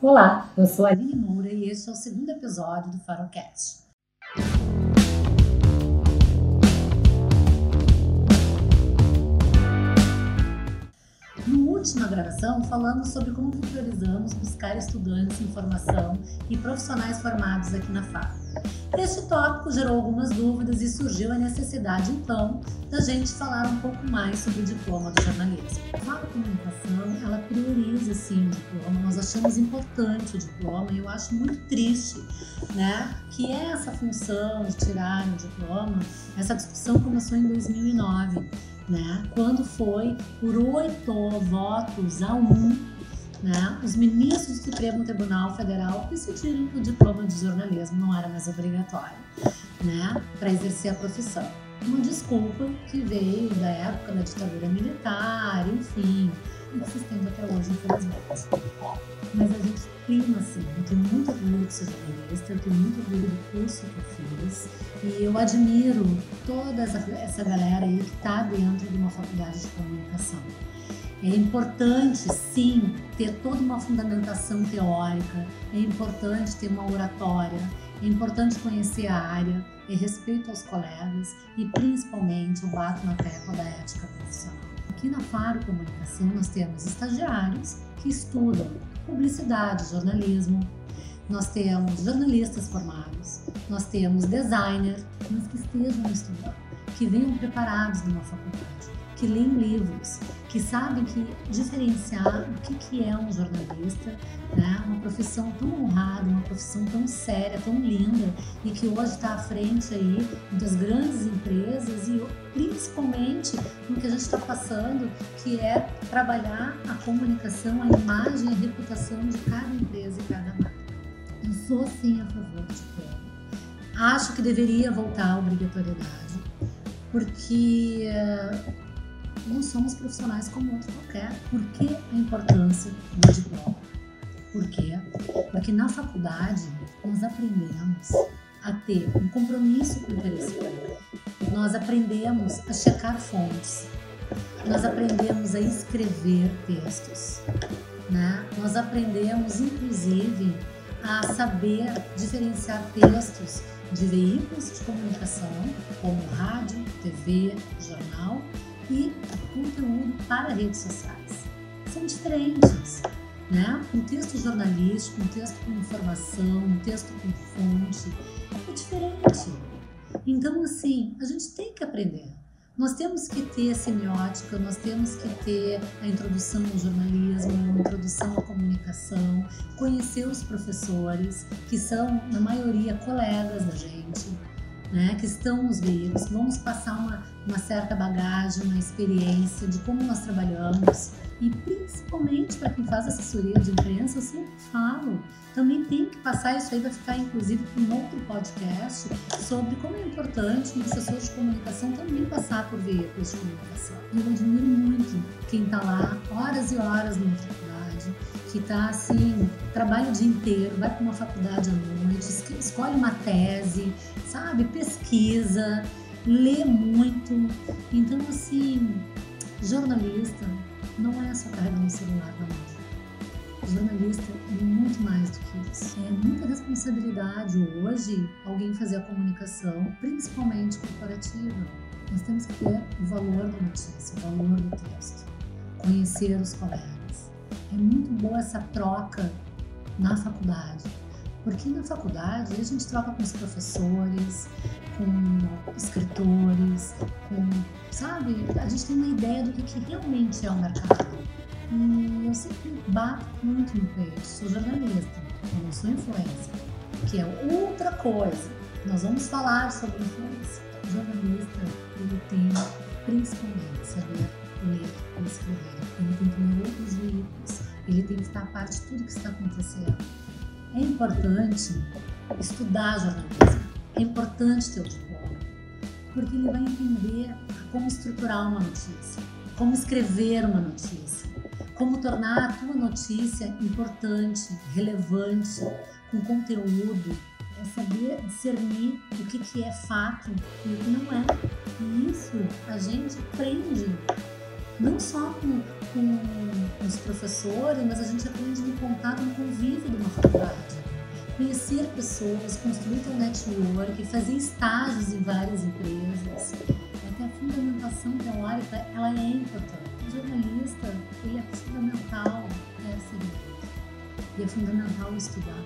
Olá, eu sou a Aline Moura e este é o segundo episódio do Farocast. última gravação, falamos sobre como priorizamos buscar estudantes em formação e profissionais formados aqui na FAO. Este tópico gerou algumas dúvidas e surgiu a necessidade, então, da gente falar um pouco mais sobre o diploma do jornalismo. A Comunicação, ela prioriza, sim, o diploma, nós achamos importante o diploma e eu acho muito triste, né, que essa função de tirar o diploma, essa discussão começou em 2009, né? Quando foi por oito votos a um, né? Os ministros do Supremo Tribunal Federal decidiram que o diploma de jornalismo não era mais obrigatório, né? Para exercer a profissão. Uma desculpa que veio da época da ditadura militar, enfim, e que se estende até hoje, infelizmente. Mas a gente prima, assim, eu tenho muito orgulho de ser jornalista, eu tenho muito orgulho do curso que eu fiz, e eu admiro toda essa, essa galera aí que está dentro de uma faculdade de comunicação. É importante, sim, ter toda uma fundamentação teórica, é importante ter uma oratória, é importante conhecer a área, é respeito aos colegas e, principalmente, o bato na tecla da ética profissional. Aqui na Faro Comunicação nós temos estagiários que estudam publicidade, jornalismo, nós temos jornalistas formados, nós temos designer, mas que estejam estudando, que venham preparados numa faculdade, que leem livros, que sabem que diferenciar o que, que é um jornalista, né? uma profissão tão honrada, uma profissão tão séria, tão linda e que hoje está à frente aí das grandes empresas e principalmente no que a gente está passando, que é trabalhar a comunicação, a imagem, a reputação de cada empresa e cada marca. Eu sou sim a favor de diploma. Acho que deveria voltar à obrigatoriedade, porque não somos profissionais como outro qualquer. Por que a importância do diploma? Por quê? Porque na faculdade nós aprendemos a ter um compromisso com o interesse público. Nós aprendemos a checar fontes. Nós aprendemos a escrever textos. Né? Nós aprendemos, inclusive, a saber diferenciar textos de veículos de comunicação, como rádio, TV, jornal, e conteúdo para redes sociais. São diferentes, né? Um texto jornalístico, um texto com informação, um texto com fonte, é diferente. Então, assim, a gente tem que aprender. Nós temos que ter semiótica, nós temos que ter a introdução ao jornalismo, a introdução à comunicação, conhecer os professores, que são, na maioria, colegas da gente, né, que estão nos veículos, vamos passar uma, uma certa bagagem, uma experiência de como nós trabalhamos. E principalmente para quem faz assessoria de imprensa, eu sempre falo, também tem que passar isso aí, vai ficar inclusive para um outro podcast sobre como é importante um assessor de comunicação também passar por veículos de comunicação. Eu admiro muito quem está lá horas e horas faculdade, que está assim, trabalha o dia inteiro, vai para uma faculdade à noite, escolhe uma tese, sabe, pesquisa, lê muito. Então, assim, jornalista não é só carregar um celular na mão. Jornalista é muito mais do que isso. É muita responsabilidade hoje alguém fazer a comunicação, principalmente corporativa. Nós temos que ter o valor da notícia, o valor do texto, conhecer os colegas é muito boa essa troca na faculdade, porque na faculdade a gente troca com os professores, com escritores, com, sabe, a gente tem uma ideia do que, que realmente é o mercado. E eu sempre bato muito no peito, sou jornalista, eu não sou influencer, que é outra coisa. Nós vamos falar sobre influência. O jornalista, ele tem principalmente saber ler e escrever. Ele tem que ler outros veículos. Ele tem que estar a parte de tudo que está acontecendo. É importante estudar jornalismo. É importante ter o diploma. Porque ele vai entender como estruturar uma notícia, como escrever uma notícia, como tornar a tua notícia importante, relevante, com conteúdo, é saber discernir o que, que é fato e o que não é. E isso a gente aprende não só com, com os professores, mas a gente aprende no contato, no convívio do prática. Conhecer pessoas, construir um network, fazer estágios em várias empresas. Até a fundamentação teórica, ela é importante. O jornalista, ele é fundamental, é, e é fundamental estudar.